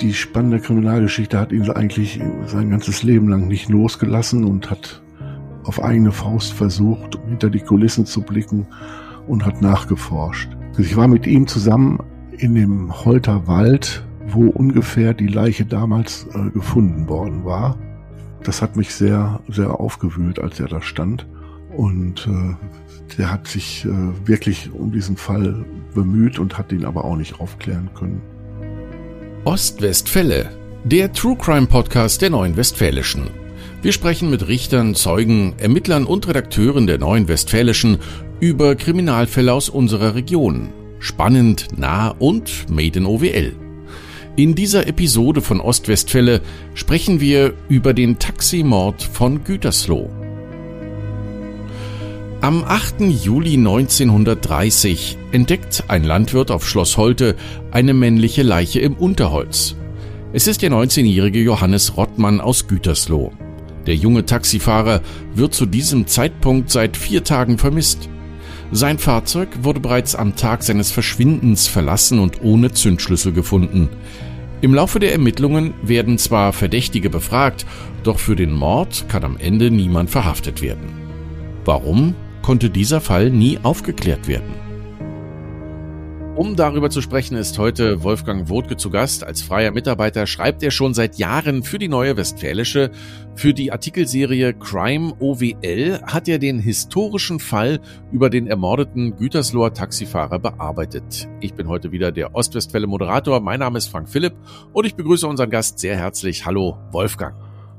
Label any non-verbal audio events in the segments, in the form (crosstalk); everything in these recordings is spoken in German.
Die spannende Kriminalgeschichte hat ihn eigentlich sein ganzes Leben lang nicht losgelassen und hat auf eigene Faust versucht, hinter die Kulissen zu blicken und hat nachgeforscht. Ich war mit ihm zusammen in dem Holter Wald, wo ungefähr die Leiche damals äh, gefunden worden war. Das hat mich sehr, sehr aufgewühlt, als er da stand. Und äh, der hat sich äh, wirklich um diesen Fall bemüht und hat ihn aber auch nicht aufklären können. Ostwestfälle, der True Crime Podcast der Neuen Westfälischen. Wir sprechen mit Richtern, Zeugen, Ermittlern und Redakteuren der Neuen Westfälischen über Kriminalfälle aus unserer Region. Spannend, nah und made in OWL. In dieser Episode von Ostwestfälle sprechen wir über den Taximord von Gütersloh. Am 8. Juli 1930 entdeckt ein Landwirt auf Schloss Holte eine männliche Leiche im Unterholz. Es ist der 19-jährige Johannes Rottmann aus Gütersloh. Der junge Taxifahrer wird zu diesem Zeitpunkt seit vier Tagen vermisst. Sein Fahrzeug wurde bereits am Tag seines Verschwindens verlassen und ohne Zündschlüssel gefunden. Im Laufe der Ermittlungen werden zwar Verdächtige befragt, doch für den Mord kann am Ende niemand verhaftet werden. Warum? Konnte dieser Fall nie aufgeklärt werden. Um darüber zu sprechen, ist heute Wolfgang Wodke zu Gast. Als freier Mitarbeiter schreibt er schon seit Jahren für die Neue Westfälische. Für die Artikelserie Crime OWL hat er den historischen Fall über den ermordeten Gütersloher Taxifahrer bearbeitet. Ich bin heute wieder der Ostwestfälle Moderator. Mein Name ist Frank Philipp und ich begrüße unseren Gast sehr herzlich. Hallo, Wolfgang.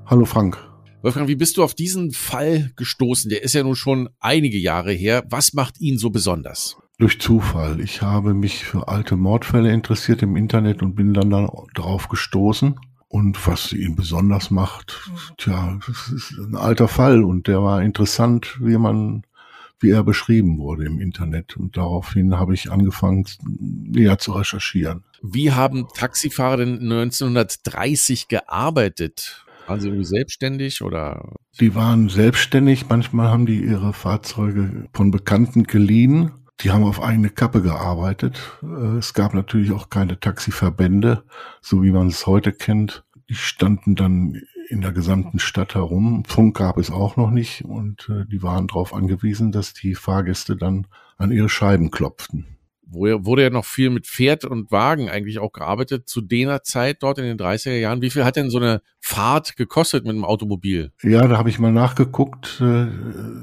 Hallo, Frank. Wolfgang, wie bist du auf diesen Fall gestoßen? Der ist ja nun schon einige Jahre her. Was macht ihn so besonders? Durch Zufall. Ich habe mich für alte Mordfälle interessiert im Internet und bin dann darauf gestoßen. Und was ihn besonders macht, tja, das ist ein alter Fall und der war interessant, wie man, wie er beschrieben wurde im Internet. Und daraufhin habe ich angefangen, näher zu recherchieren. Wie haben Taxifahrer denn 1930 gearbeitet? Waren sie irgendwie selbstständig oder? Die waren selbstständig. Manchmal haben die ihre Fahrzeuge von Bekannten geliehen. Die haben auf eigene Kappe gearbeitet. Äh, es gab natürlich auch keine Taxiverbände, so wie man es heute kennt. Die standen dann in der gesamten Stadt herum. Funk gab es auch noch nicht und äh, die waren darauf angewiesen, dass die Fahrgäste dann an ihre Scheiben klopften wurde ja noch viel mit Pferd und Wagen eigentlich auch gearbeitet zu der Zeit dort in den 30er Jahren. Wie viel hat denn so eine Fahrt gekostet mit dem Automobil? Ja, da habe ich mal nachgeguckt. Äh,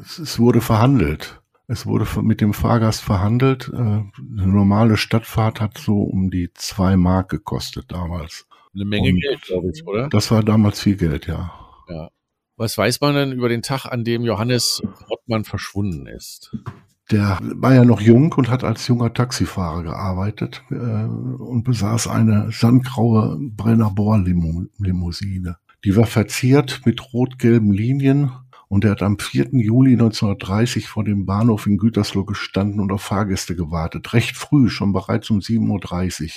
es wurde verhandelt. Es wurde mit dem Fahrgast verhandelt. Äh, eine normale Stadtfahrt hat so um die zwei Mark gekostet damals. Eine Menge und Geld, glaube ich, oder? Das war damals viel Geld, ja. Ja. Was weiß man denn über den Tag, an dem Johannes Rottmann verschwunden ist? Der war ja noch jung und hat als junger Taxifahrer gearbeitet äh, und besaß eine sandgraue Brenner Bohr-Limousine. Die war verziert mit rot-gelben Linien und er hat am 4. Juli 1930 vor dem Bahnhof in Gütersloh gestanden und auf Fahrgäste gewartet. Recht früh, schon bereits um 7.30 Uhr.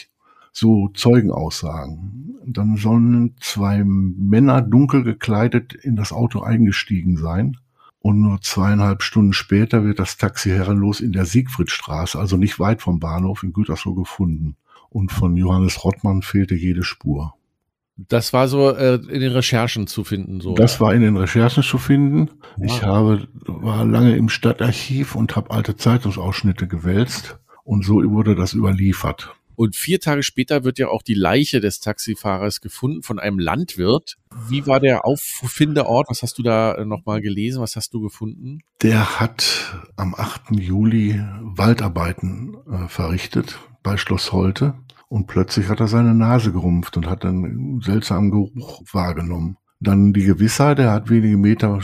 So Zeugenaussagen. Dann sollen zwei Männer dunkel gekleidet in das Auto eingestiegen sein und nur zweieinhalb Stunden später wird das Taxi herrenlos in der Siegfriedstraße, also nicht weit vom Bahnhof in Gütersloh gefunden. Und von Johannes Rottmann fehlte jede Spur. Das war so äh, in den Recherchen zu finden, so. Das war in den Recherchen zu finden. Ja. Ich habe war lange im Stadtarchiv und habe alte Zeitungsausschnitte gewälzt und so wurde das überliefert. Und vier Tage später wird ja auch die Leiche des Taxifahrers gefunden von einem Landwirt. Wie war der Auffindeort? Was hast du da äh, nochmal gelesen? Was hast du gefunden? Der hat am 8. Juli Waldarbeiten äh, verrichtet bei Schloss Holte. Und plötzlich hat er seine Nase gerumpft und hat einen seltsamen Geruch wahrgenommen. Dann die Gewissheit, er hat wenige Meter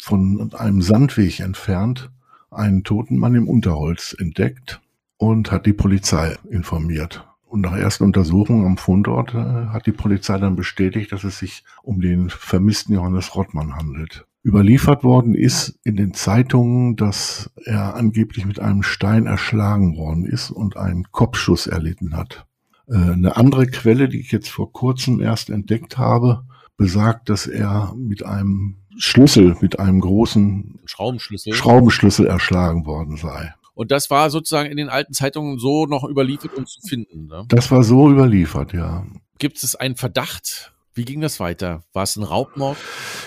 von einem Sandweg entfernt einen toten Mann im Unterholz entdeckt und hat die Polizei informiert. Und nach ersten Untersuchungen am Fundort äh, hat die Polizei dann bestätigt, dass es sich um den vermissten Johannes Rottmann handelt. Überliefert worden ist in den Zeitungen, dass er angeblich mit einem Stein erschlagen worden ist und einen Kopfschuss erlitten hat. Äh, eine andere Quelle, die ich jetzt vor kurzem erst entdeckt habe, besagt, dass er mit einem Schlüssel, mit einem großen Schraubenschlüssel, Schraubenschlüssel erschlagen worden sei. Und das war sozusagen in den alten Zeitungen so noch überliefert und zu finden. Ne? Das war so überliefert, ja. Gibt es einen Verdacht? Wie ging das weiter? War es ein Raubmord?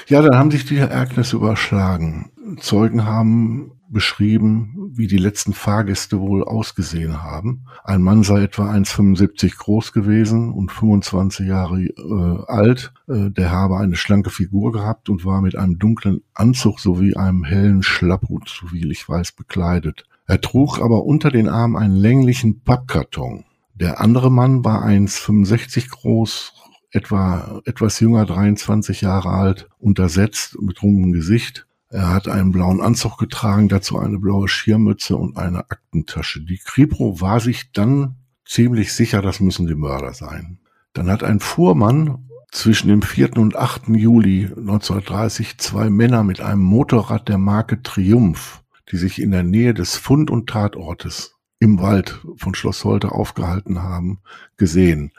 Ja, dann haben sich die Ereignisse überschlagen. Zeugen haben beschrieben, wie die letzten Fahrgäste wohl ausgesehen haben. Ein Mann sei etwa 1,75 groß gewesen und 25 Jahre äh, alt. Äh, der habe eine schlanke Figur gehabt und war mit einem dunklen Anzug sowie einem hellen Schlapphut, sowie ich weiß, bekleidet. Er trug aber unter den Armen einen länglichen Pappkarton. Der andere Mann war 1,65 groß, etwa etwas jünger, 23 Jahre alt, untersetzt mit rundem Gesicht er hat einen blauen Anzug getragen, dazu eine blaue Schirmmütze und eine Aktentasche. Die Kripo war sich dann ziemlich sicher, das müssen die Mörder sein. Dann hat ein Fuhrmann zwischen dem 4. und 8. Juli 1930 zwei Männer mit einem Motorrad der Marke Triumph, die sich in der Nähe des Fund- und Tatortes im Wald von Schloss Holte aufgehalten haben, gesehen.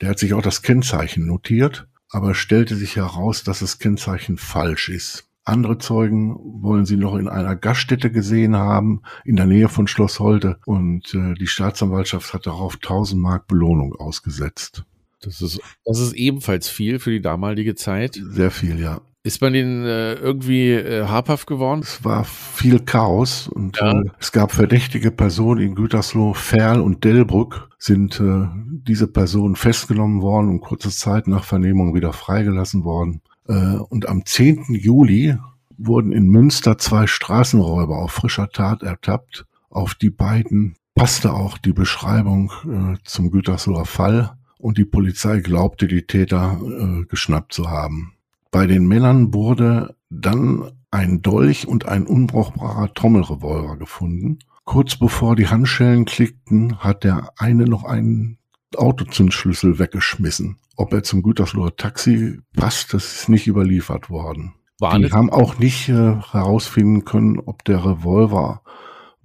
Der hat sich auch das Kennzeichen notiert, aber stellte sich heraus, dass das Kennzeichen falsch ist. Andere Zeugen wollen sie noch in einer Gaststätte gesehen haben, in der Nähe von Schloss Holte. Und äh, die Staatsanwaltschaft hat darauf 1000 Mark Belohnung ausgesetzt. Das ist, das ist ebenfalls viel für die damalige Zeit. Sehr viel, ja. Ist man denen äh, irgendwie äh, habhaft geworden? Es war viel Chaos und ja. äh, es gab verdächtige Personen in Gütersloh, Ferl und Delbrück sind äh, diese Personen festgenommen worden und kurze Zeit nach Vernehmung wieder freigelassen worden. Äh, und am 10. Juli wurden in Münster zwei Straßenräuber auf frischer Tat ertappt. Auf die beiden passte auch die Beschreibung äh, zum Gütersloher Fall und die Polizei glaubte, die Täter äh, geschnappt zu haben. Bei den Männern wurde dann ein Dolch und ein unbrauchbarer Trommelrevolver gefunden. Kurz bevor die Handschellen klickten, hat der eine noch einen Autozündschlüssel weggeschmissen. Ob er zum Gütersloher Taxi passt, das ist nicht überliefert worden. War die haben auch nicht äh, herausfinden können, ob der Revolver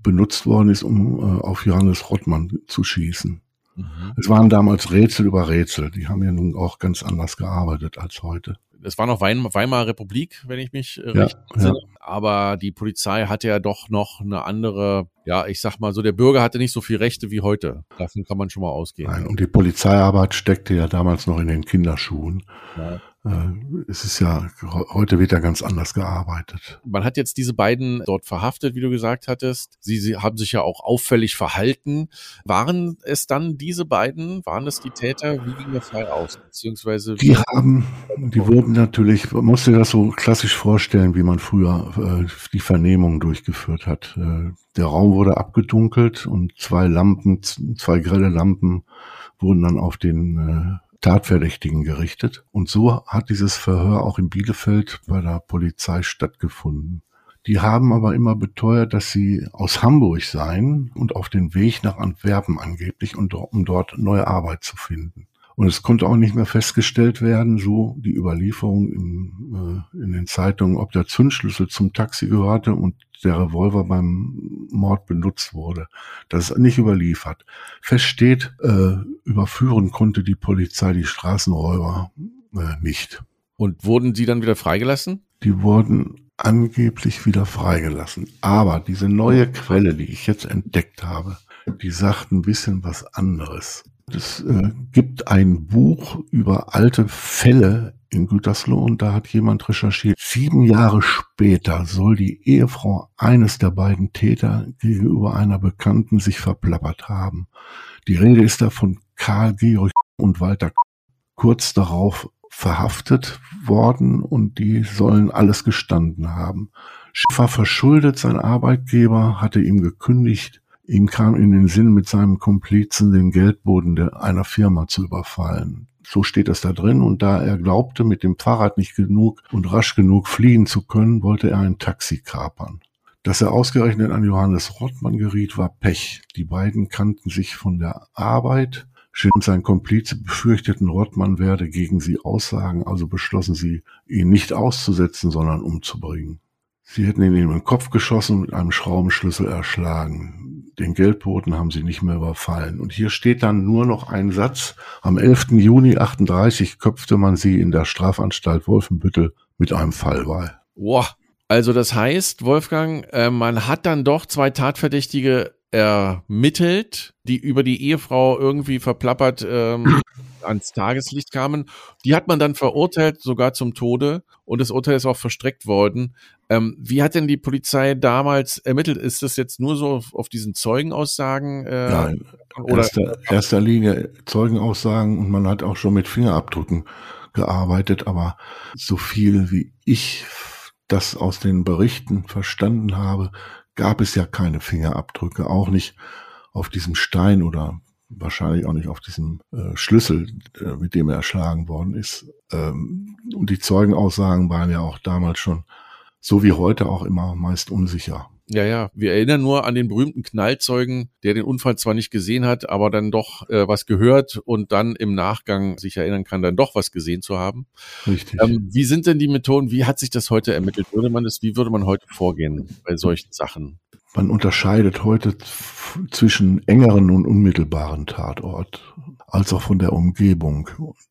benutzt worden ist, um äh, auf Johannes Rottmann zu schießen. Mhm. Es waren damals Rätsel über Rätsel. Die haben ja nun auch ganz anders gearbeitet als heute es war noch Weimarer Republik, wenn ich mich äh, ja, recht entsinne. Ja. Aber die Polizei hatte ja doch noch eine andere, ja, ich sag mal so, der Bürger hatte nicht so viel Rechte wie heute. Davon kann man schon mal ausgehen. Nein, und die Polizeiarbeit steckte ja damals noch in den Kinderschuhen. Ja. Äh, es ist ja, heute wird ja ganz anders gearbeitet. Man hat jetzt diese beiden dort verhaftet, wie du gesagt hattest. Sie, sie haben sich ja auch auffällig verhalten. Waren es dann diese beiden? Waren es die Täter? Wie ging der Fall aus? Beziehungsweise. Die haben, die wurden natürlich, man muss sich das so klassisch vorstellen, wie man früher äh, die Vernehmung durchgeführt hat. Äh, der Raum wurde abgedunkelt und zwei Lampen, zwei grelle Lampen wurden dann auf den äh, Tatverdächtigen gerichtet. Und so hat dieses Verhör auch in Bielefeld bei der Polizei stattgefunden. Die haben aber immer beteuert, dass sie aus Hamburg seien und auf den Weg nach Antwerpen angeblich, um dort neue Arbeit zu finden. Und es konnte auch nicht mehr festgestellt werden, so die Überlieferung in, äh, in den Zeitungen, ob der Zündschlüssel zum Taxi gehörte und der Revolver beim Mord benutzt wurde. Das ist nicht überliefert. Fest steht, äh, überführen konnte die Polizei die Straßenräuber äh, nicht. Und wurden die dann wieder freigelassen? Die wurden angeblich wieder freigelassen. Aber diese neue Quelle, die ich jetzt entdeckt habe, die sagt ein bisschen was anderes. Es äh, gibt ein Buch über alte Fälle in Gütersloh und da hat jemand recherchiert. Sieben Jahre später soll die Ehefrau eines der beiden Täter gegenüber einer Bekannten sich verplappert haben. Die Rede ist da von Karl Georg und Walter kurz darauf verhaftet worden und die sollen alles gestanden haben. Schiffer verschuldet, sein Arbeitgeber hatte ihm gekündigt, Ihm kam in den Sinn, mit seinem Komplizen den Geldboden einer Firma zu überfallen. So steht es da drin. Und da er glaubte, mit dem Fahrrad nicht genug und rasch genug fliehen zu können, wollte er ein Taxi kapern. Dass er ausgerechnet an Johannes Rottmann geriet, war Pech. Die beiden kannten sich von der Arbeit. Schimm sein Komplize befürchteten, Rottmann werde gegen sie aussagen, also beschlossen sie, ihn nicht auszusetzen, sondern umzubringen. Sie hätten ihn in den Kopf geschossen und mit einem Schraubenschlüssel erschlagen den Geldboten haben sie nicht mehr überfallen. Und hier steht dann nur noch ein Satz. Am 11. Juni 38 köpfte man sie in der Strafanstalt Wolfenbüttel mit einem Fallbeil. Boah. Also das heißt, Wolfgang, äh, man hat dann doch zwei Tatverdächtige ermittelt, die über die Ehefrau irgendwie verplappert ähm, (laughs) ans Tageslicht kamen. Die hat man dann verurteilt, sogar zum Tode. Und das Urteil ist auch verstreckt worden. Ähm, wie hat denn die Polizei damals ermittelt? Ist das jetzt nur so auf, auf diesen Zeugenaussagen? Äh, Nein, oder erster, erster Linie Zeugenaussagen und man hat auch schon mit Fingerabdrücken gearbeitet, aber so viel wie ich das aus den Berichten verstanden habe, gab es ja keine Fingerabdrücke, auch nicht auf diesem Stein oder wahrscheinlich auch nicht auf diesem äh, Schlüssel, äh, mit dem er erschlagen worden ist. Ähm, und die Zeugenaussagen waren ja auch damals schon, so wie heute auch immer, meist unsicher. Ja, ja, wir erinnern nur an den berühmten Knallzeugen, der den Unfall zwar nicht gesehen hat, aber dann doch äh, was gehört und dann im Nachgang sich erinnern kann, dann doch was gesehen zu haben. Richtig. Ähm, wie sind denn die Methoden? Wie hat sich das heute ermittelt? Würde man das, wie würde man heute vorgehen bei solchen Sachen? Man unterscheidet heute zwischen engeren und unmittelbaren Tatort, als auch von der Umgebung,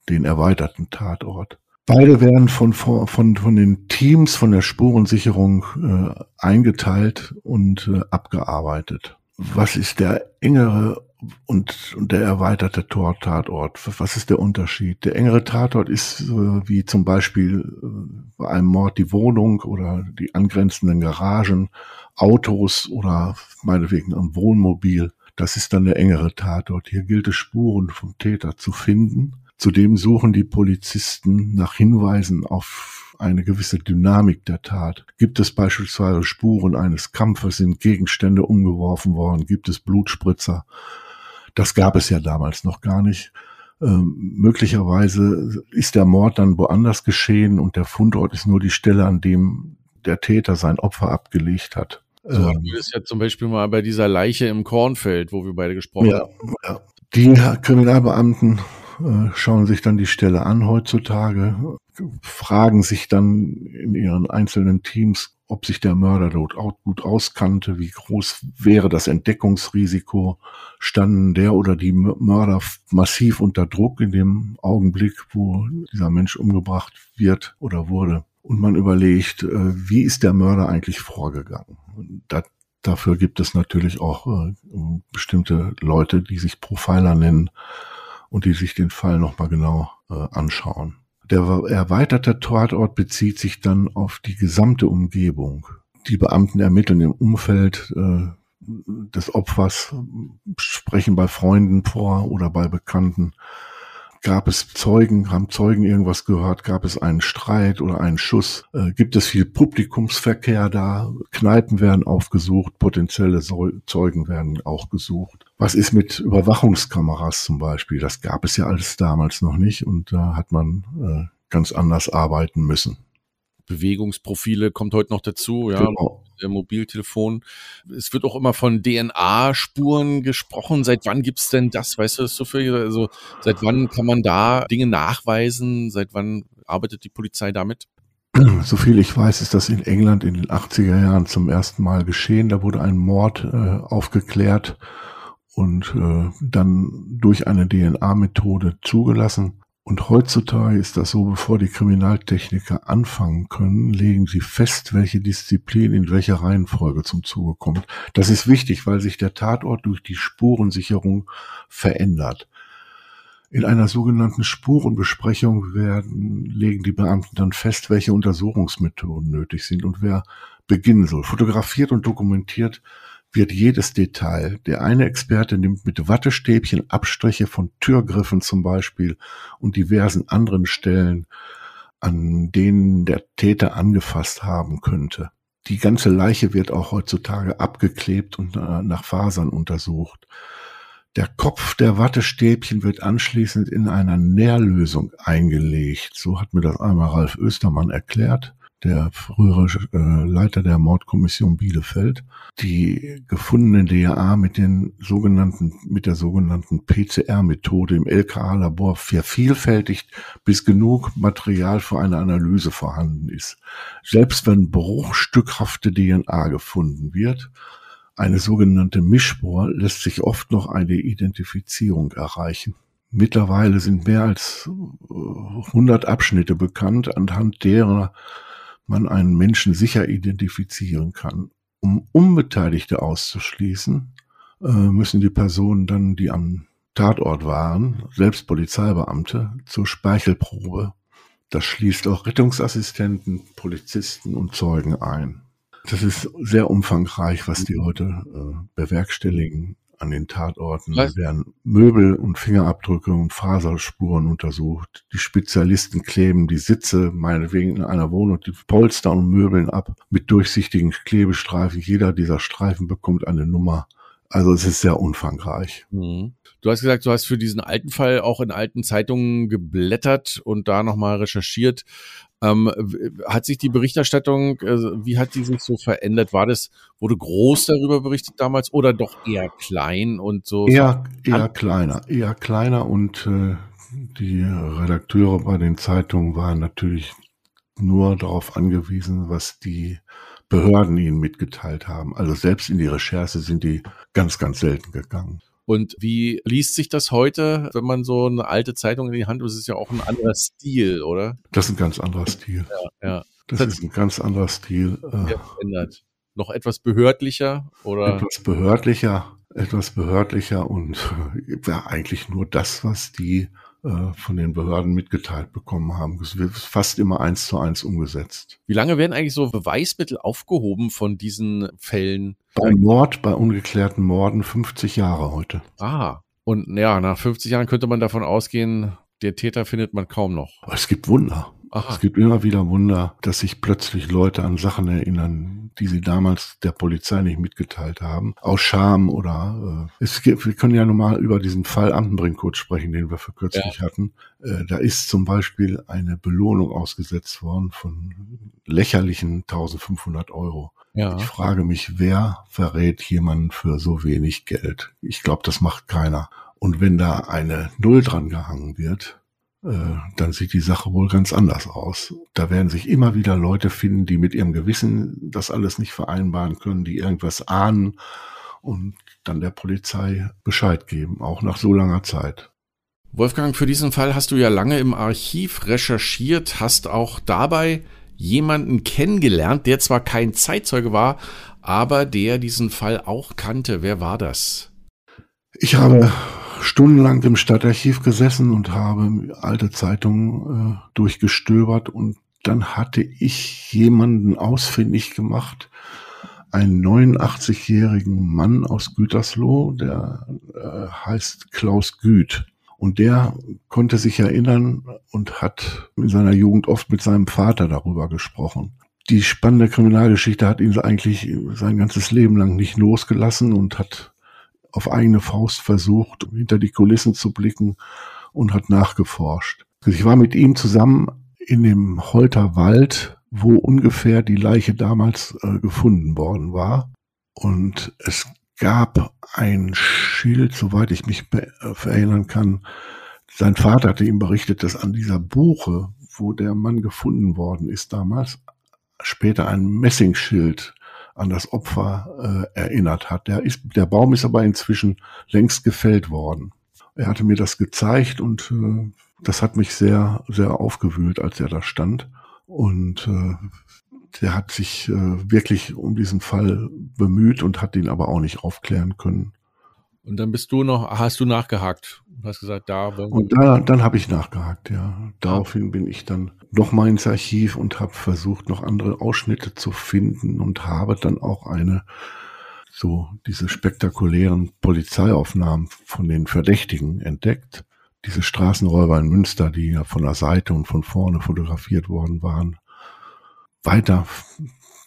den erweiterten Tatort. Beide werden von, von, von den Teams von der Spurensicherung äh, eingeteilt und äh, abgearbeitet. Was ist der engere und, und der erweiterte Tor-Tatort? Was ist der Unterschied? Der engere Tatort ist äh, wie zum Beispiel äh, bei einem Mord die Wohnung oder die angrenzenden Garagen, Autos oder meinetwegen ein Wohnmobil. Das ist dann der engere Tatort. Hier gilt es, Spuren vom Täter zu finden Zudem suchen die Polizisten nach Hinweisen auf eine gewisse Dynamik der Tat. Gibt es beispielsweise Spuren eines Kampfes, sind Gegenstände umgeworfen worden, gibt es Blutspritzer? Das gab es ja damals noch gar nicht. Ähm, möglicherweise ist der Mord dann woanders geschehen und der Fundort ist nur die Stelle, an dem der Täter sein Opfer abgelegt hat. So ähm, wir es ja zum Beispiel mal bei dieser Leiche im Kornfeld, wo wir beide gesprochen ja, haben. Ja. Die Kriminalbeamten schauen sich dann die Stelle an heutzutage, fragen sich dann in ihren einzelnen Teams, ob sich der Mörder dort auch gut auskannte, wie groß wäre das Entdeckungsrisiko, standen der oder die Mörder massiv unter Druck in dem Augenblick, wo dieser Mensch umgebracht wird oder wurde. Und man überlegt, äh, wie ist der Mörder eigentlich vorgegangen? Da, dafür gibt es natürlich auch äh, bestimmte Leute, die sich Profiler nennen und die sich den Fall nochmal genau äh, anschauen. Der erweiterte Tatort bezieht sich dann auf die gesamte Umgebung. Die Beamten ermitteln im Umfeld äh, des Opfers, sprechen bei Freunden vor oder bei Bekannten, Gab es Zeugen? Haben Zeugen irgendwas gehört? Gab es einen Streit oder einen Schuss? Äh, gibt es viel Publikumsverkehr da? Kneipen werden aufgesucht, potenzielle Zeugen werden auch gesucht. Was ist mit Überwachungskameras zum Beispiel? Das gab es ja alles damals noch nicht und da hat man äh, ganz anders arbeiten müssen. Bewegungsprofile kommt heute noch dazu, ja. Genau. Der Mobiltelefon. Es wird auch immer von DNA-Spuren gesprochen. Seit wann gibt's denn das? Weißt du das so viel? Also seit wann kann man da Dinge nachweisen? Seit wann arbeitet die Polizei damit? (clears throat) So viel ich weiß, ist das in England in den 80er Jahren zum ersten Mal geschehen. Da wurde ein Mord äh, aufgeklärt und äh, dann durch eine DNA-Methode zugelassen. Und heutzutage ist das so, bevor die Kriminaltechniker anfangen können, legen sie fest, welche Disziplin in welcher Reihenfolge zum Zuge kommt. Das ist wichtig, weil sich der Tatort durch die Spurensicherung verändert. In einer sogenannten Spurenbesprechung werden, legen die Beamten dann fest, welche Untersuchungsmethoden nötig sind und wer beginnen soll. Fotografiert und dokumentiert wird jedes Detail. Der eine Experte nimmt mit Wattestäbchen Abstriche von Türgriffen zum Beispiel und diversen anderen Stellen, an denen der Täter angefasst haben könnte. Die ganze Leiche wird auch heutzutage abgeklebt und äh, nach Fasern untersucht. Der Kopf der Wattestäbchen wird anschließend in einer Nährlösung eingelegt. So hat mir das einmal Ralf Östermann erklärt der frühere äh, Leiter der Mordkommission Bielefeld, die gefundene DNA mit den sogenannten, mit der sogenannten PCR-Methode im LKA-Labor vervielfältigt, bis genug Material für eine Analyse vorhanden ist. Selbst wenn bruchstückhafte DNA gefunden wird, eine sogenannte Mischspur lässt sich oft noch eine Identifizierung erreichen. Mittlerweile sind mehr als 100 äh, Abschnitte bekannt, anhand derer man einen Menschen sicher identifizieren kann. Um Unbeteiligte auszuschließen, äh, müssen die Personen dann, die am Tatort waren, selbst Polizeibeamte, zur Speichelprobe. Das schließt auch Rettungsassistenten, Polizisten und Zeugen ein. Das ist sehr umfangreich, was die heute äh, bewerkstelligen an den Tatorten. Da werden Möbel und Fingerabdrücke und Faserspuren untersucht. Die Spezialisten kleben die Sitze, meinetwegen in einer Wohnung, die Polster und Möbeln ab mit durchsichtigen Klebestreifen. Jeder dieser Streifen bekommt eine Nummer. Also es ist sehr umfangreich. Mhm. Du hast gesagt, du hast für diesen alten Fall auch in alten Zeitungen geblättert und da nochmal recherchiert. Ähm, hat sich die Berichterstattung, äh, wie hat die sich so verändert? War das, wurde groß darüber berichtet damals oder doch eher klein und so? Eher, eher kleiner, eher kleiner und äh, die Redakteure bei den Zeitungen waren natürlich nur darauf angewiesen, was die Behörden ihnen mitgeteilt haben. Also selbst in die Recherche sind die ganz, ganz selten gegangen. Und wie liest sich das heute, wenn man so eine alte Zeitung in die Hand, das ist ja auch ein anderer Stil, oder? Das ist ein ganz anderer Stil. Ja, ja. Das, das ist ein ganz anderer Stil. Äh, verändert. Noch etwas behördlicher oder? Etwas behördlicher, etwas behördlicher und äh, ja, eigentlich nur das, was die von den Behörden mitgeteilt bekommen haben. Es wird fast immer eins zu eins umgesetzt. Wie lange werden eigentlich so Beweismittel aufgehoben von diesen Fällen? Bei Mord, bei ungeklärten Morden 50 Jahre heute. Ah, und ja, nach 50 Jahren könnte man davon ausgehen, der Täter findet man kaum noch. Es gibt Wunder. Aha. Es gibt immer wieder Wunder, dass sich plötzlich Leute an Sachen erinnern, die sie damals der Polizei nicht mitgeteilt haben. Aus Scham oder äh, es gibt, wir können ja normal über diesen Fall Amtenbrink kurz sprechen, den wir für kürzlich ja. hatten. Äh, da ist zum Beispiel eine Belohnung ausgesetzt worden von lächerlichen 1500 Euro. Ja. Ich frage mich, wer verrät jemanden für so wenig Geld? Ich glaube, das macht keiner. Und wenn da eine Null dran gehangen wird, dann sieht die Sache wohl ganz anders aus. Da werden sich immer wieder Leute finden, die mit ihrem Gewissen das alles nicht vereinbaren können, die irgendwas ahnen und dann der Polizei Bescheid geben, auch nach so langer Zeit. Wolfgang, für diesen Fall hast du ja lange im Archiv recherchiert, hast auch dabei jemanden kennengelernt, der zwar kein Zeitzeuge war, aber der diesen Fall auch kannte. Wer war das? Ich habe stundenlang im Stadtarchiv gesessen und habe alte Zeitungen äh, durchgestöbert und dann hatte ich jemanden ausfindig gemacht, einen 89-jährigen Mann aus Gütersloh, der äh, heißt Klaus Güth. Und der konnte sich erinnern und hat in seiner Jugend oft mit seinem Vater darüber gesprochen. Die spannende Kriminalgeschichte hat ihn eigentlich sein ganzes Leben lang nicht losgelassen und hat auf eigene Faust versucht, hinter die Kulissen zu blicken und hat nachgeforscht. Ich war mit ihm zusammen in dem Holter Wald, wo ungefähr die Leiche damals äh, gefunden worden war. Und es gab ein Schild, soweit ich mich äh, erinnern kann. Sein Vater hatte ihm berichtet, dass an dieser Buche, wo der Mann gefunden worden ist damals, später ein Messingschild an das Opfer äh, erinnert hat. Der, ist, der Baum ist aber inzwischen längst gefällt worden. Er hatte mir das gezeigt und äh, das hat mich sehr, sehr aufgewühlt, als er da stand. Und äh, der hat sich äh, wirklich um diesen Fall bemüht und hat ihn aber auch nicht aufklären können. Und dann bist du noch, hast du nachgehakt? Du hast gesagt, da. Und da, dann habe ich nachgehakt, ja. Daraufhin bin ich dann noch mal ins Archiv und habe versucht, noch andere Ausschnitte zu finden und habe dann auch eine so diese spektakulären Polizeiaufnahmen von den Verdächtigen entdeckt. Diese Straßenräuber in Münster, die ja von der Seite und von vorne fotografiert worden waren. Weiter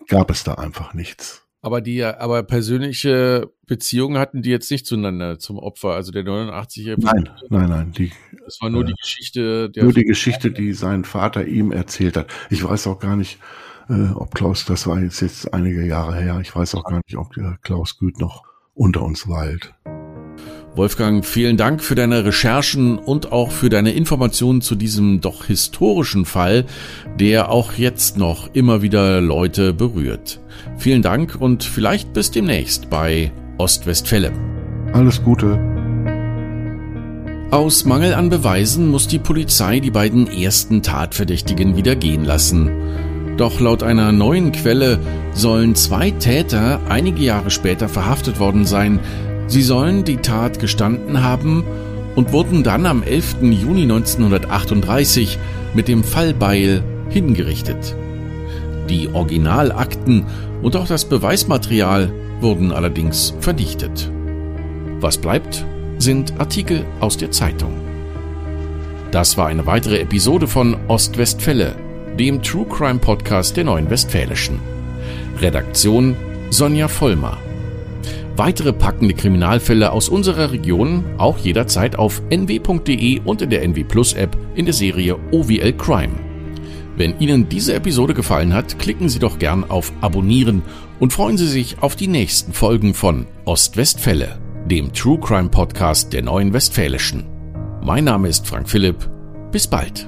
gab es da einfach nichts. Aber die, aber persönliche Beziehungen hatten die jetzt nicht zueinander zum Opfer, also der 89-jährige. Nein, nein, nein. Die, das war nur äh, die Geschichte. Der nur die Geschichte, die sein Vater ihm erzählt hat. Ich weiß auch gar nicht, äh, ob Klaus, das war jetzt, jetzt einige Jahre her, ich weiß auch gar nicht, ob der Klaus Güth noch unter uns weilt. Wolfgang, vielen Dank für deine Recherchen und auch für deine Informationen zu diesem doch historischen Fall, der auch jetzt noch immer wieder Leute berührt. Vielen Dank und vielleicht bis demnächst bei Ostwestfälle. Alles Gute. Aus Mangel an Beweisen muss die Polizei die beiden ersten Tatverdächtigen wieder gehen lassen. Doch laut einer neuen Quelle sollen zwei Täter einige Jahre später verhaftet worden sein, Sie sollen die Tat gestanden haben und wurden dann am 11. Juni 1938 mit dem Fallbeil hingerichtet. Die Originalakten und auch das Beweismaterial wurden allerdings vernichtet. Was bleibt, sind Artikel aus der Zeitung. Das war eine weitere Episode von Ostwestfälle, dem True Crime Podcast der Neuen Westfälischen. Redaktion Sonja Vollmer. Weitere packende Kriminalfälle aus unserer Region auch jederzeit auf nw.de und in der NW Plus App in der Serie OWL Crime. Wenn Ihnen diese Episode gefallen hat, klicken Sie doch gern auf Abonnieren und freuen Sie sich auf die nächsten Folgen von Ostwestfälle, dem True Crime Podcast der Neuen Westfälischen. Mein Name ist Frank Philipp. Bis bald.